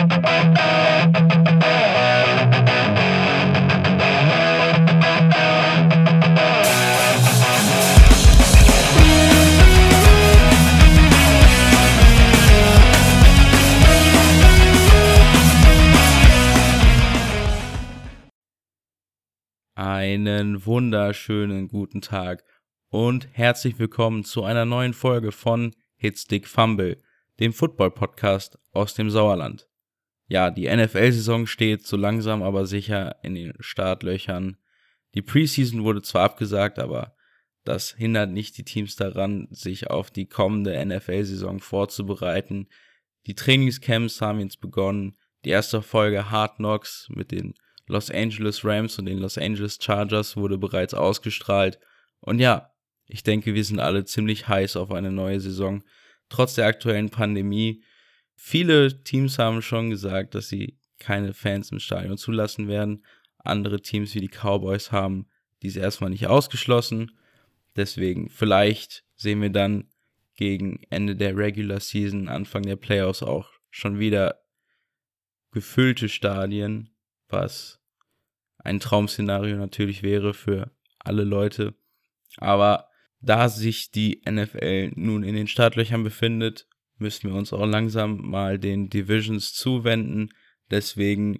Einen wunderschönen guten Tag und herzlich willkommen zu einer neuen Folge von Hitstick Fumble, dem Football-Podcast aus dem Sauerland. Ja, die NFL-Saison steht so langsam aber sicher in den Startlöchern. Die Preseason wurde zwar abgesagt, aber das hindert nicht die Teams daran, sich auf die kommende NFL-Saison vorzubereiten. Die Trainingscamps haben jetzt begonnen. Die erste Folge Hard Knocks mit den Los Angeles Rams und den Los Angeles Chargers wurde bereits ausgestrahlt. Und ja, ich denke, wir sind alle ziemlich heiß auf eine neue Saison, trotz der aktuellen Pandemie. Viele Teams haben schon gesagt, dass sie keine Fans im Stadion zulassen werden. Andere Teams wie die Cowboys haben diese erstmal nicht ausgeschlossen. Deswegen, vielleicht sehen wir dann gegen Ende der Regular Season, Anfang der Playoffs auch schon wieder gefüllte Stadien, was ein Traum-Szenario natürlich wäre für alle Leute. Aber da sich die NFL nun in den Startlöchern befindet, müssen wir uns auch langsam mal den Divisions zuwenden. Deswegen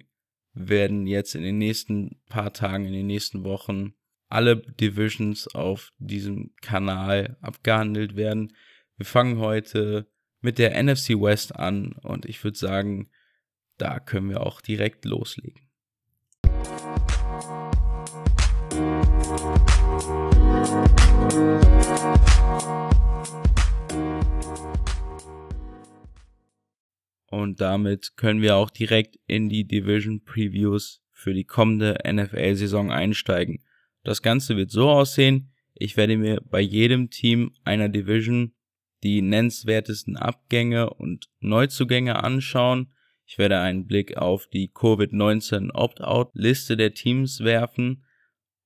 werden jetzt in den nächsten paar Tagen, in den nächsten Wochen alle Divisions auf diesem Kanal abgehandelt werden. Wir fangen heute mit der NFC West an und ich würde sagen, da können wir auch direkt loslegen. Und damit können wir auch direkt in die Division Previews für die kommende NFL-Saison einsteigen. Das Ganze wird so aussehen, ich werde mir bei jedem Team einer Division die nennenswertesten Abgänge und Neuzugänge anschauen. Ich werde einen Blick auf die Covid-19 Opt-out-Liste der Teams werfen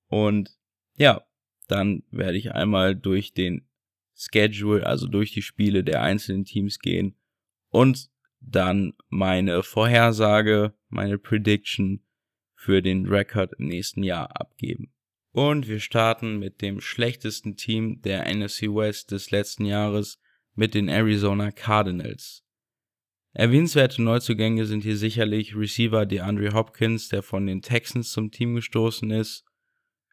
und ja, dann werde ich einmal durch den Schedule, also durch die Spiele der einzelnen Teams gehen und dann meine Vorhersage, meine Prediction für den Rekord im nächsten Jahr abgeben. Und wir starten mit dem schlechtesten Team der NFC West des letzten Jahres mit den Arizona Cardinals. Erwähnenswerte Neuzugänge sind hier sicherlich Receiver DeAndre Hopkins, der von den Texans zum Team gestoßen ist,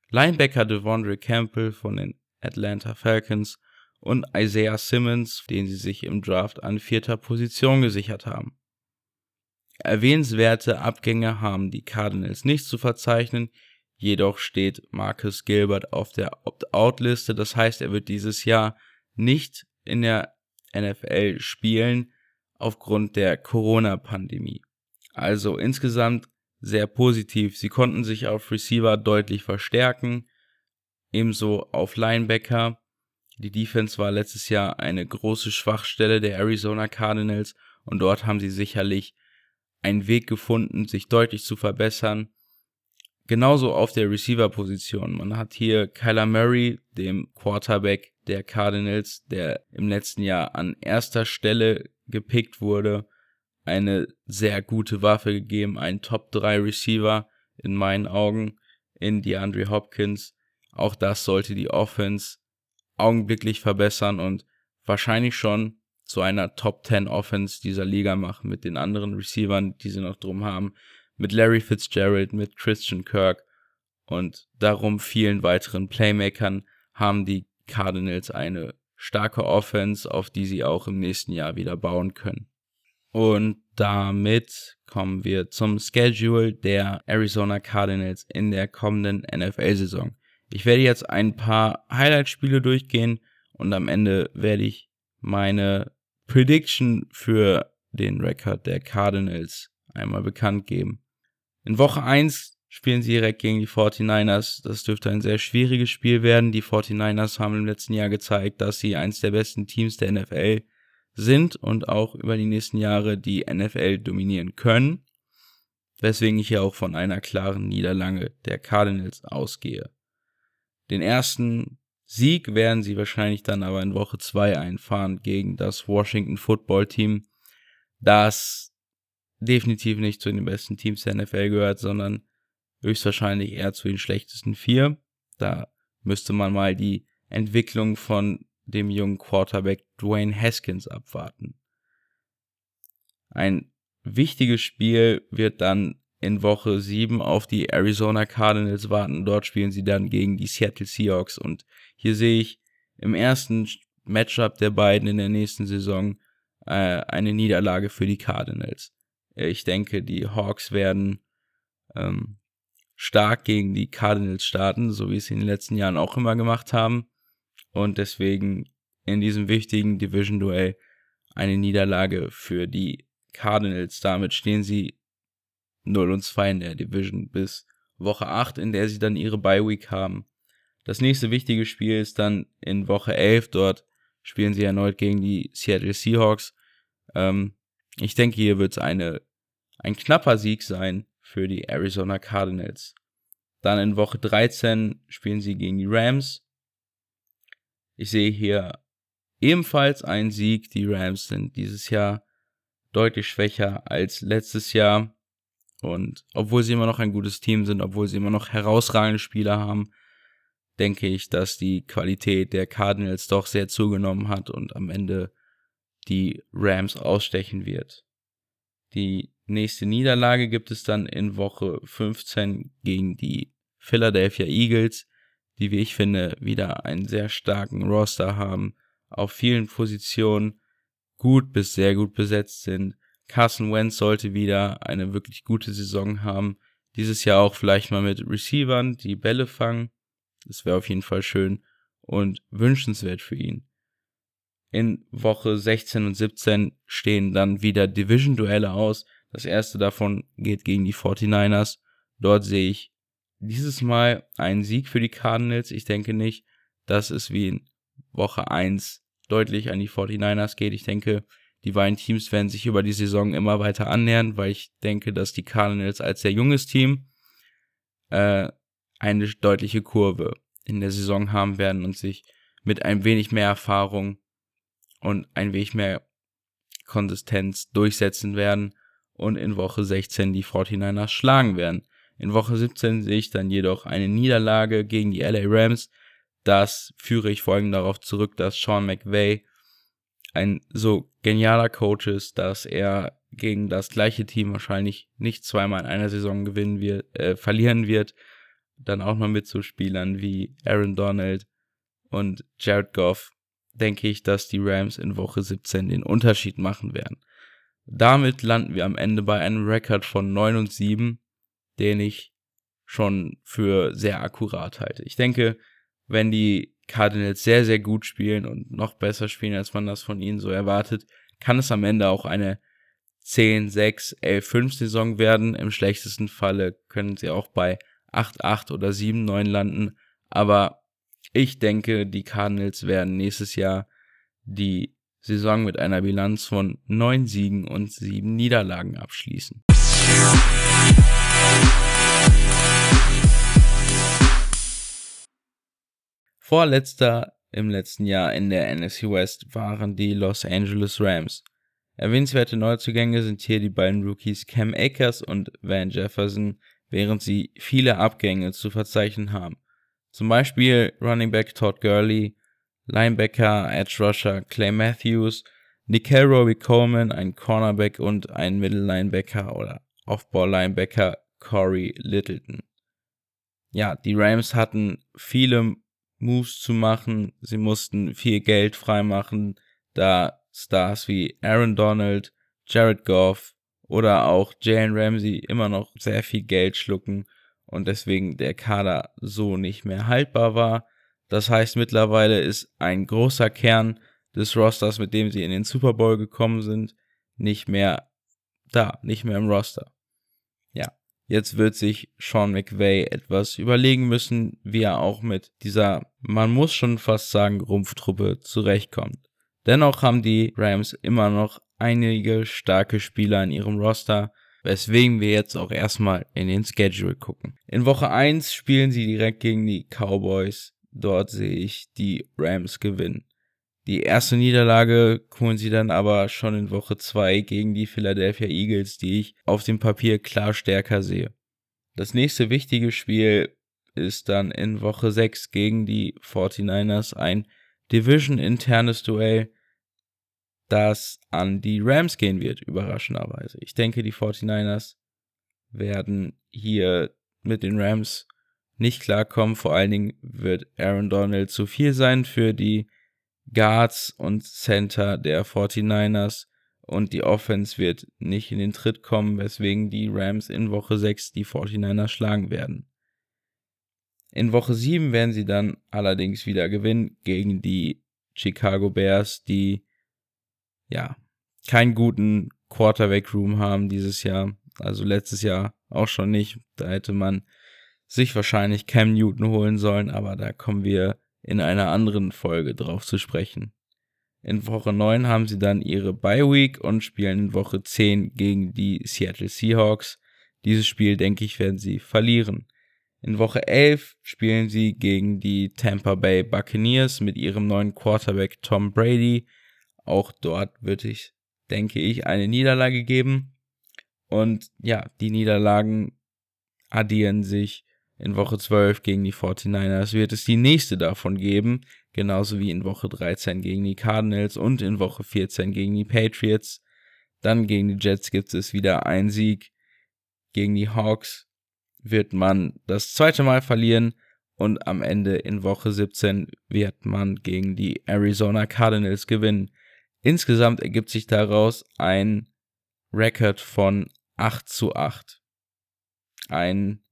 Linebacker Devondre Campbell von den Atlanta Falcons und Isaiah Simmons, den sie sich im Draft an vierter Position gesichert haben. Erwähnenswerte Abgänge haben die Cardinals nicht zu verzeichnen, jedoch steht Marcus Gilbert auf der Opt-out-Liste, das heißt, er wird dieses Jahr nicht in der NFL spielen aufgrund der Corona-Pandemie. Also insgesamt sehr positiv. Sie konnten sich auf Receiver deutlich verstärken, ebenso auf Linebacker. Die Defense war letztes Jahr eine große Schwachstelle der Arizona Cardinals und dort haben sie sicherlich einen Weg gefunden, sich deutlich zu verbessern. Genauso auf der Receiver-Position. Man hat hier Kyler Murray, dem Quarterback der Cardinals, der im letzten Jahr an erster Stelle gepickt wurde, eine sehr gute Waffe gegeben, ein Top 3 Receiver in meinen Augen in DeAndre Hopkins. Auch das sollte die Offense augenblicklich verbessern und wahrscheinlich schon zu einer Top 10 Offense dieser Liga machen mit den anderen Receivern, die sie noch drum haben, mit Larry Fitzgerald, mit Christian Kirk und darum vielen weiteren Playmakern haben die Cardinals eine starke Offense, auf die sie auch im nächsten Jahr wieder bauen können. Und damit kommen wir zum Schedule der Arizona Cardinals in der kommenden NFL-Saison. Ich werde jetzt ein paar Highlight-Spiele durchgehen und am Ende werde ich meine Prediction für den Rekord der Cardinals einmal bekannt geben. In Woche 1 spielen sie direkt gegen die 49ers. Das dürfte ein sehr schwieriges Spiel werden. Die 49ers haben im letzten Jahr gezeigt, dass sie eins der besten Teams der NFL sind und auch über die nächsten Jahre die NFL dominieren können. Weswegen ich ja auch von einer klaren Niederlage der Cardinals ausgehe. Den ersten Sieg werden sie wahrscheinlich dann aber in Woche 2 einfahren gegen das Washington Football Team, das definitiv nicht zu den besten Teams der NFL gehört, sondern höchstwahrscheinlich eher zu den schlechtesten vier. Da müsste man mal die Entwicklung von dem jungen Quarterback Dwayne Haskins abwarten. Ein wichtiges Spiel wird dann in Woche 7 auf die Arizona Cardinals warten. Dort spielen sie dann gegen die Seattle Seahawks. Und hier sehe ich im ersten Matchup der beiden in der nächsten Saison äh, eine Niederlage für die Cardinals. Ich denke, die Hawks werden ähm, stark gegen die Cardinals starten, so wie es sie in den letzten Jahren auch immer gemacht haben. Und deswegen in diesem wichtigen Division-Duell eine Niederlage für die Cardinals. Damit stehen sie 0 und 2 in der Division bis Woche 8, in der sie dann ihre Bye Week haben. Das nächste wichtige Spiel ist dann in Woche 11. Dort spielen sie erneut gegen die Seattle Seahawks. Ähm, ich denke, hier wird es ein knapper Sieg sein für die Arizona Cardinals. Dann in Woche 13 spielen sie gegen die Rams. Ich sehe hier ebenfalls einen Sieg. Die Rams sind dieses Jahr deutlich schwächer als letztes Jahr. Und obwohl sie immer noch ein gutes Team sind, obwohl sie immer noch herausragende Spieler haben, denke ich, dass die Qualität der Cardinals doch sehr zugenommen hat und am Ende die Rams ausstechen wird. Die nächste Niederlage gibt es dann in Woche 15 gegen die Philadelphia Eagles, die, wie ich finde, wieder einen sehr starken Roster haben, auf vielen Positionen gut bis sehr gut besetzt sind Carson Wentz sollte wieder eine wirklich gute Saison haben. Dieses Jahr auch vielleicht mal mit Receivern, die Bälle fangen. Das wäre auf jeden Fall schön und wünschenswert für ihn. In Woche 16 und 17 stehen dann wieder Division-Duelle aus. Das erste davon geht gegen die 49ers. Dort sehe ich dieses Mal einen Sieg für die Cardinals. Ich denke nicht, dass es wie in Woche 1 deutlich an die 49ers geht. Ich denke, die beiden Teams werden sich über die Saison immer weiter annähern, weil ich denke, dass die Cardinals als sehr junges Team äh, eine deutliche Kurve in der Saison haben werden und sich mit ein wenig mehr Erfahrung und ein wenig mehr Konsistenz durchsetzen werden und in Woche 16 die 49ers schlagen werden. In Woche 17 sehe ich dann jedoch eine Niederlage gegen die LA Rams. Das führe ich allem darauf zurück, dass Sean McVay ein so genialer Coach ist, dass er gegen das gleiche Team wahrscheinlich nicht zweimal in einer Saison gewinnen wird, äh, verlieren wird. Dann auch noch mit so Spielern wie Aaron Donald und Jared Goff, denke ich, dass die Rams in Woche 17 den Unterschied machen werden. Damit landen wir am Ende bei einem Rekord von 9 und 7, den ich schon für sehr akkurat halte. Ich denke, wenn die Cardinals sehr, sehr gut spielen und noch besser spielen, als man das von ihnen so erwartet, kann es am Ende auch eine 10, 6, 11, 5 Saison werden. Im schlechtesten Falle können sie auch bei 8, 8 oder 7, 9 landen. Aber ich denke, die Cardinals werden nächstes Jahr die Saison mit einer Bilanz von 9 Siegen und 7 Niederlagen abschließen. Vorletzter im letzten Jahr in der NFC West waren die Los Angeles Rams. Erwähnenswerte Neuzugänge sind hier die beiden Rookies Cam Akers und Van Jefferson, während sie viele Abgänge zu verzeichnen haben. Zum Beispiel Running Back Todd Gurley, Linebacker Edge Rusher Clay Matthews, Nickel Robbie Coleman, ein Cornerback und ein Middle Linebacker oder Offball Linebacker Corey Littleton. Ja, die Rams hatten viele Moves zu machen. Sie mussten viel Geld freimachen, da Stars wie Aaron Donald, Jared Goff oder auch Jalen Ramsey immer noch sehr viel Geld schlucken und deswegen der Kader so nicht mehr haltbar war. Das heißt, mittlerweile ist ein großer Kern des Rosters, mit dem sie in den Super Bowl gekommen sind, nicht mehr da, nicht mehr im Roster. Jetzt wird sich Sean McVay etwas überlegen müssen, wie er auch mit dieser, man muss schon fast sagen, Rumpftruppe zurechtkommt. Dennoch haben die Rams immer noch einige starke Spieler in ihrem Roster, weswegen wir jetzt auch erstmal in den Schedule gucken. In Woche 1 spielen sie direkt gegen die Cowboys. Dort sehe ich die Rams gewinnen. Die erste Niederlage holen sie dann aber schon in Woche 2 gegen die Philadelphia Eagles, die ich auf dem Papier klar stärker sehe. Das nächste wichtige Spiel ist dann in Woche 6 gegen die 49ers ein Division-internes Duell, das an die Rams gehen wird, überraschenderweise. Ich denke, die 49ers werden hier mit den Rams nicht klarkommen. Vor allen Dingen wird Aaron Donald zu viel sein für die Guards und Center der 49ers und die Offense wird nicht in den Tritt kommen, weswegen die Rams in Woche 6 die 49ers schlagen werden. In Woche 7 werden sie dann allerdings wieder gewinnen gegen die Chicago Bears, die ja keinen guten Quarterback Room haben dieses Jahr, also letztes Jahr auch schon nicht. Da hätte man sich wahrscheinlich Cam Newton holen sollen, aber da kommen wir in einer anderen Folge drauf zu sprechen. In Woche 9 haben sie dann ihre Bye Week und spielen in Woche 10 gegen die Seattle Seahawks. Dieses Spiel, denke ich, werden sie verlieren. In Woche 11 spielen sie gegen die Tampa Bay Buccaneers mit ihrem neuen Quarterback Tom Brady. Auch dort wird ich, denke ich, eine Niederlage geben. Und ja, die Niederlagen addieren sich in Woche 12 gegen die 49ers wird es die nächste davon geben, genauso wie in Woche 13 gegen die Cardinals und in Woche 14 gegen die Patriots. Dann gegen die Jets gibt es wieder einen Sieg. Gegen die Hawks wird man das zweite Mal verlieren und am Ende in Woche 17 wird man gegen die Arizona Cardinals gewinnen. Insgesamt ergibt sich daraus ein Rekord von 8 zu 8. Ein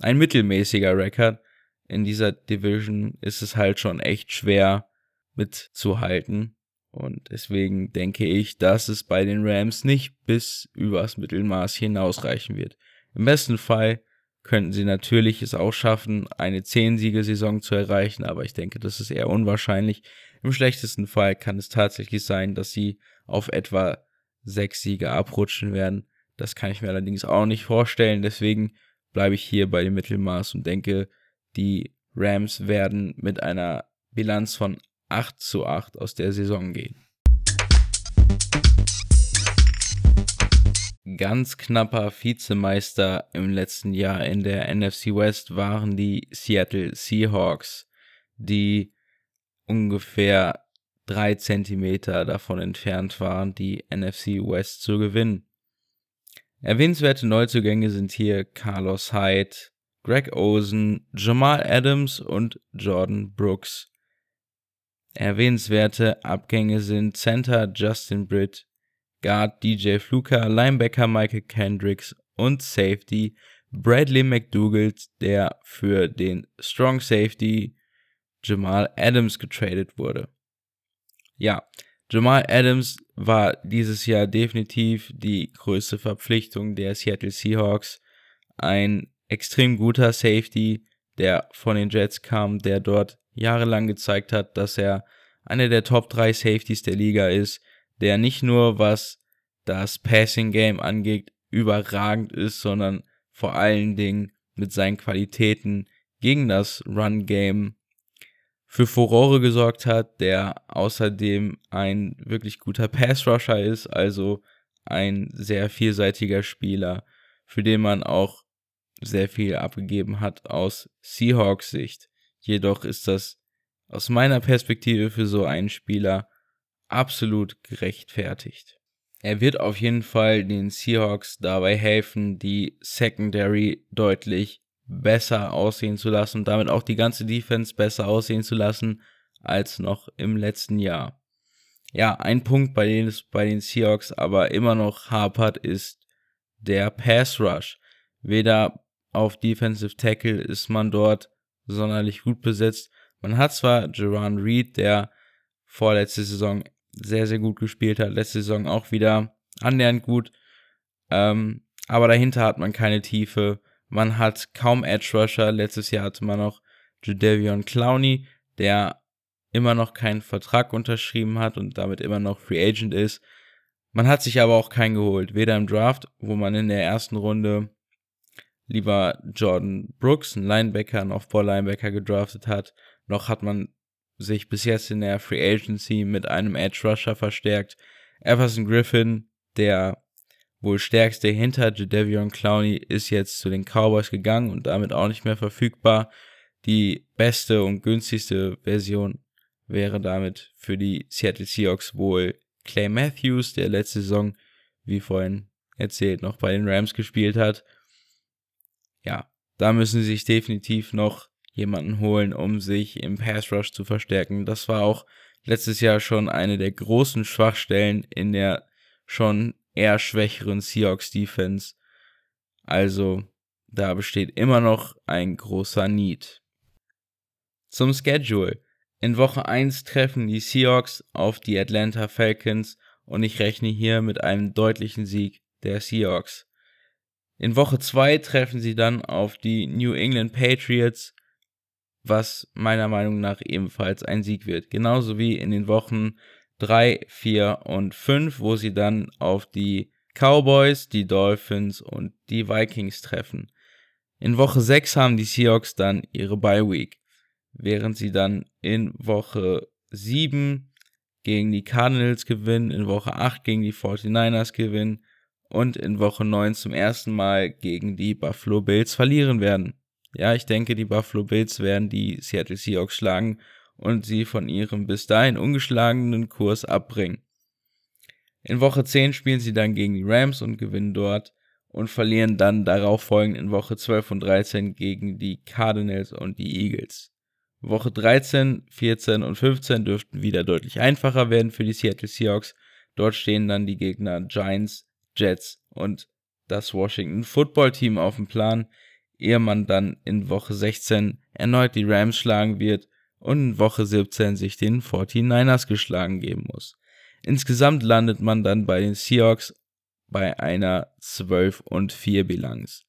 ein mittelmäßiger Rekord. In dieser Division ist es halt schon echt schwer mitzuhalten. Und deswegen denke ich, dass es bei den Rams nicht bis übers Mittelmaß hinausreichen wird. Im besten Fall könnten sie natürlich es auch schaffen, eine 10-Siege-Saison zu erreichen, aber ich denke, das ist eher unwahrscheinlich. Im schlechtesten Fall kann es tatsächlich sein, dass sie auf etwa 6 Siege abrutschen werden. Das kann ich mir allerdings auch nicht vorstellen. Deswegen bleibe ich hier bei dem Mittelmaß und denke, die Rams werden mit einer Bilanz von 8 zu 8 aus der Saison gehen. Ganz knapper Vizemeister im letzten Jahr in der NFC West waren die Seattle Seahawks, die ungefähr drei Zentimeter davon entfernt waren, die NFC West zu gewinnen. Erwähnenswerte Neuzugänge sind hier Carlos Hyde, Greg Osen, Jamal Adams und Jordan Brooks. Erwähnenswerte Abgänge sind Center Justin Britt, Guard DJ Fluker, Linebacker Michael Kendricks und Safety Bradley McDougald, der für den Strong Safety Jamal Adams getradet wurde. Ja, Jamal Adams war dieses Jahr definitiv die größte Verpflichtung der Seattle Seahawks. Ein extrem guter Safety, der von den Jets kam, der dort jahrelang gezeigt hat, dass er einer der Top 3 Safeties der Liga ist, der nicht nur was das Passing Game angeht, überragend ist, sondern vor allen Dingen mit seinen Qualitäten gegen das Run Game für Furore gesorgt hat, der außerdem ein wirklich guter Pass-Rusher ist, also ein sehr vielseitiger Spieler, für den man auch sehr viel abgegeben hat aus Seahawks Sicht. Jedoch ist das aus meiner Perspektive für so einen Spieler absolut gerechtfertigt. Er wird auf jeden Fall den Seahawks dabei helfen, die Secondary deutlich besser aussehen zu lassen und damit auch die ganze Defense besser aussehen zu lassen als noch im letzten Jahr. Ja, ein Punkt, bei dem es bei den Seahawks aber immer noch hapert, ist der Pass Rush. Weder auf Defensive Tackle ist man dort sonderlich gut besetzt. Man hat zwar Jerron Reed, der vorletzte Saison sehr, sehr gut gespielt hat, letzte Saison auch wieder annähernd gut, ähm, aber dahinter hat man keine Tiefe. Man hat kaum Edge Rusher. Letztes Jahr hatte man noch Judevion Clowney, der immer noch keinen Vertrag unterschrieben hat und damit immer noch Free Agent ist. Man hat sich aber auch keinen geholt. Weder im Draft, wo man in der ersten Runde lieber Jordan Brooks, einen Linebacker, einen Off-Ball-Linebacker gedraftet hat, noch hat man sich bis jetzt in der Free Agency mit einem Edge Rusher verstärkt. Everson Griffin, der wohl stärkste hinter Jadavion Clowney, ist jetzt zu den Cowboys gegangen und damit auch nicht mehr verfügbar. Die beste und günstigste Version wäre damit für die Seattle Seahawks wohl Clay Matthews, der letzte Saison, wie vorhin erzählt, noch bei den Rams gespielt hat. Ja, da müssen sie sich definitiv noch jemanden holen, um sich im Pass Rush zu verstärken. Das war auch letztes Jahr schon eine der großen Schwachstellen in der schon eher schwächeren Seahawks Defense. Also da besteht immer noch ein großer Need. Zum Schedule. In Woche 1 treffen die Seahawks auf die Atlanta Falcons und ich rechne hier mit einem deutlichen Sieg der Seahawks. In Woche 2 treffen sie dann auf die New England Patriots, was meiner Meinung nach ebenfalls ein Sieg wird. Genauso wie in den Wochen 3, 4 und 5, wo sie dann auf die Cowboys, die Dolphins und die Vikings treffen. In Woche 6 haben die Seahawks dann ihre Bye Week während sie dann in Woche 7 gegen die Cardinals gewinnen, in Woche 8 gegen die 49ers gewinnen und in Woche 9 zum ersten Mal gegen die Buffalo Bills verlieren werden. Ja, ich denke, die Buffalo Bills werden die Seattle Seahawks schlagen und sie von ihrem bis dahin ungeschlagenen Kurs abbringen. In Woche 10 spielen sie dann gegen die Rams und gewinnen dort und verlieren dann darauf folgend in Woche 12 und 13 gegen die Cardinals und die Eagles. Woche 13, 14 und 15 dürften wieder deutlich einfacher werden für die Seattle Seahawks. Dort stehen dann die Gegner Giants, Jets und das Washington Football Team auf dem Plan, ehe man dann in Woche 16 erneut die Rams schlagen wird und in Woche 17 sich den 49ers geschlagen geben muss. Insgesamt landet man dann bei den Seahawks bei einer 12 und 4 Bilanz.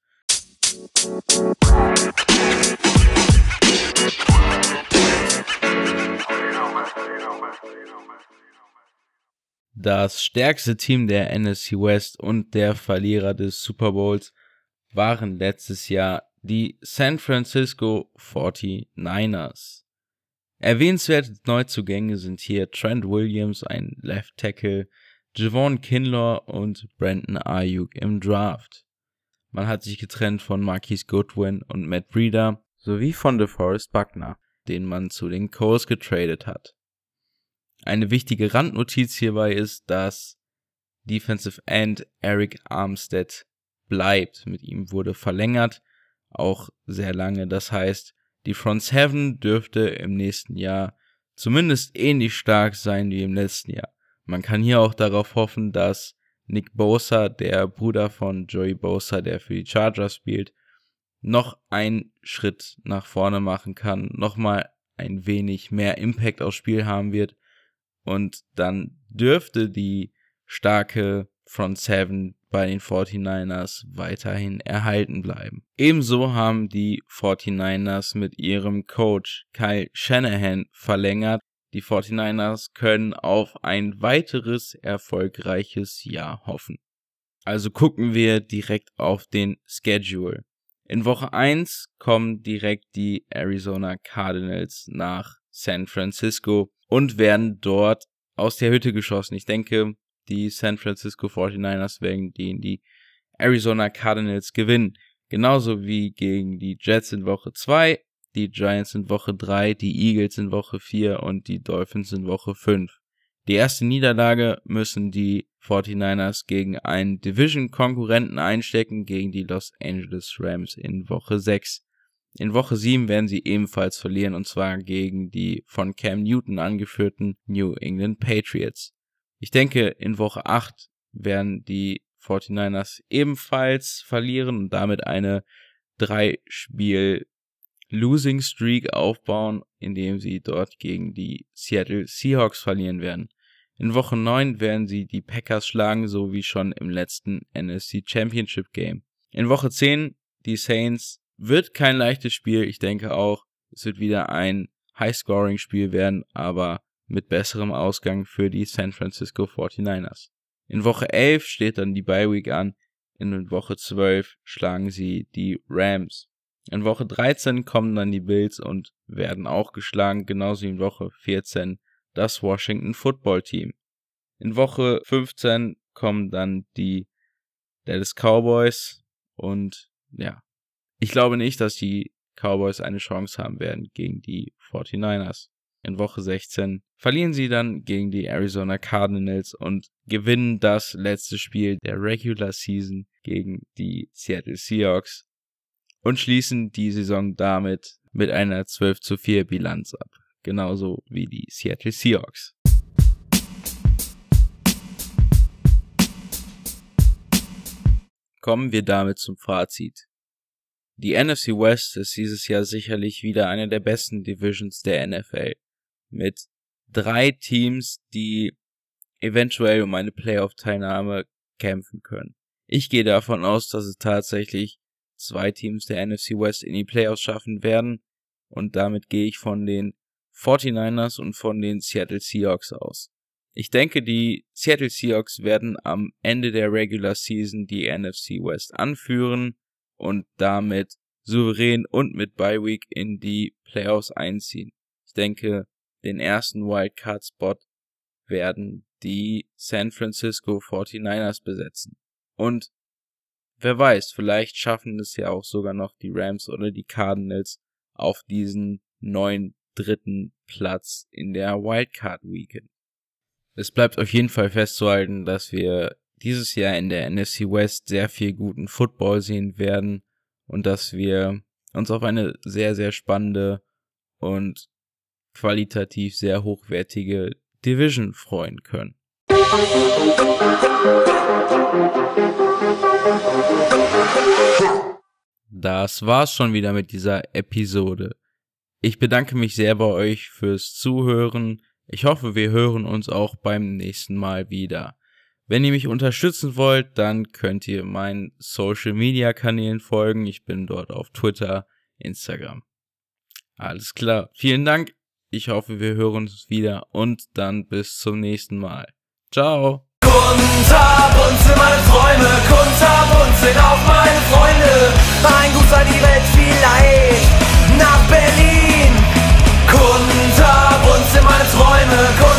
Das stärkste Team der NFC West und der Verlierer des Super Bowls waren letztes Jahr die San Francisco 49ers. Erwähnenswerte Neuzugänge sind hier Trent Williams, ein Left Tackle, Javon Kinlaw und Brandon Ayuk im Draft. Man hat sich getrennt von Marquise Goodwin und Matt Breeder sowie von DeForest Buckner, den man zu den Coles getradet hat. Eine wichtige Randnotiz hierbei ist, dass Defensive End Eric Armstead bleibt. Mit ihm wurde verlängert, auch sehr lange. Das heißt, die Front Seven dürfte im nächsten Jahr zumindest ähnlich stark sein wie im letzten Jahr. Man kann hier auch darauf hoffen, dass Nick Bosa, der Bruder von Joey Bosa, der für die Chargers spielt, noch einen Schritt nach vorne machen kann, nochmal ein wenig mehr Impact aufs Spiel haben wird und dann dürfte die starke Front Seven bei den 49ers weiterhin erhalten bleiben. Ebenso haben die 49ers mit ihrem Coach Kyle Shanahan verlängert. Die 49ers können auf ein weiteres erfolgreiches Jahr hoffen. Also gucken wir direkt auf den Schedule. In Woche 1 kommen direkt die Arizona Cardinals nach San Francisco und werden dort aus der Hütte geschossen. Ich denke, die San Francisco 49ers werden gegen die Arizona Cardinals gewinnen. Genauso wie gegen die Jets in Woche 2, die Giants in Woche 3, die Eagles in Woche 4 und die Dolphins in Woche 5. Die erste Niederlage müssen die 49ers gegen einen Division-Konkurrenten einstecken, gegen die Los Angeles Rams in Woche 6. In Woche 7 werden sie ebenfalls verlieren und zwar gegen die von Cam Newton angeführten New England Patriots. Ich denke, in Woche 8 werden die 49ers ebenfalls verlieren und damit eine drei Spiel Losing Streak aufbauen, indem sie dort gegen die Seattle Seahawks verlieren werden. In Woche 9 werden sie die Packers schlagen, so wie schon im letzten NFC Championship Game. In Woche 10 die Saints wird kein leichtes Spiel. Ich denke auch, es wird wieder ein High-Scoring-Spiel werden, aber mit besserem Ausgang für die San Francisco 49ers. In Woche 11 steht dann die Bye Week an. In Woche 12 schlagen sie die Rams. In Woche 13 kommen dann die Bills und werden auch geschlagen, genauso wie in Woche 14 das Washington Football Team. In Woche 15 kommen dann die Dallas Cowboys und ja, ich glaube nicht, dass die Cowboys eine Chance haben werden gegen die 49ers. In Woche 16 verlieren sie dann gegen die Arizona Cardinals und gewinnen das letzte Spiel der Regular Season gegen die Seattle Seahawks und schließen die Saison damit mit einer 12 zu 4 Bilanz ab. Genauso wie die Seattle Seahawks. Kommen wir damit zum Fazit. Die NFC West ist dieses Jahr sicherlich wieder eine der besten Divisions der NFL. Mit drei Teams, die eventuell um eine Playoff-Teilnahme kämpfen können. Ich gehe davon aus, dass es tatsächlich zwei Teams der NFC West in die Playoffs schaffen werden. Und damit gehe ich von den 49ers und von den Seattle Seahawks aus. Ich denke, die Seattle Seahawks werden am Ende der Regular Season die NFC West anführen und damit souverän und mit Bye Week in die Playoffs einziehen. Ich denke, den ersten Wildcard Spot werden die San Francisco 49ers besetzen. Und wer weiß, vielleicht schaffen es ja auch sogar noch die Rams oder die Cardinals auf diesen neuen dritten Platz in der Wildcard Weekend. Es bleibt auf jeden Fall festzuhalten, dass wir dieses Jahr in der NFC West sehr viel guten Football sehen werden und dass wir uns auf eine sehr, sehr spannende und qualitativ sehr hochwertige Division freuen können. Das war's schon wieder mit dieser Episode. Ich bedanke mich sehr bei euch fürs Zuhören. Ich hoffe, wir hören uns auch beim nächsten Mal wieder. Wenn ihr mich unterstützen wollt, dann könnt ihr meinen Social Media Kanälen folgen. Ich bin dort auf Twitter, Instagram. Alles klar. Vielen Dank. Ich hoffe, wir hören uns wieder und dann bis zum nächsten Mal. Ciao. Kunterbunt sind meine Träume, kunterbunt sind auch meine Freunde. Ein Gut sei die Welt vielleicht nach Berlin. Kunterbunt sind meine Träume, kunterbunt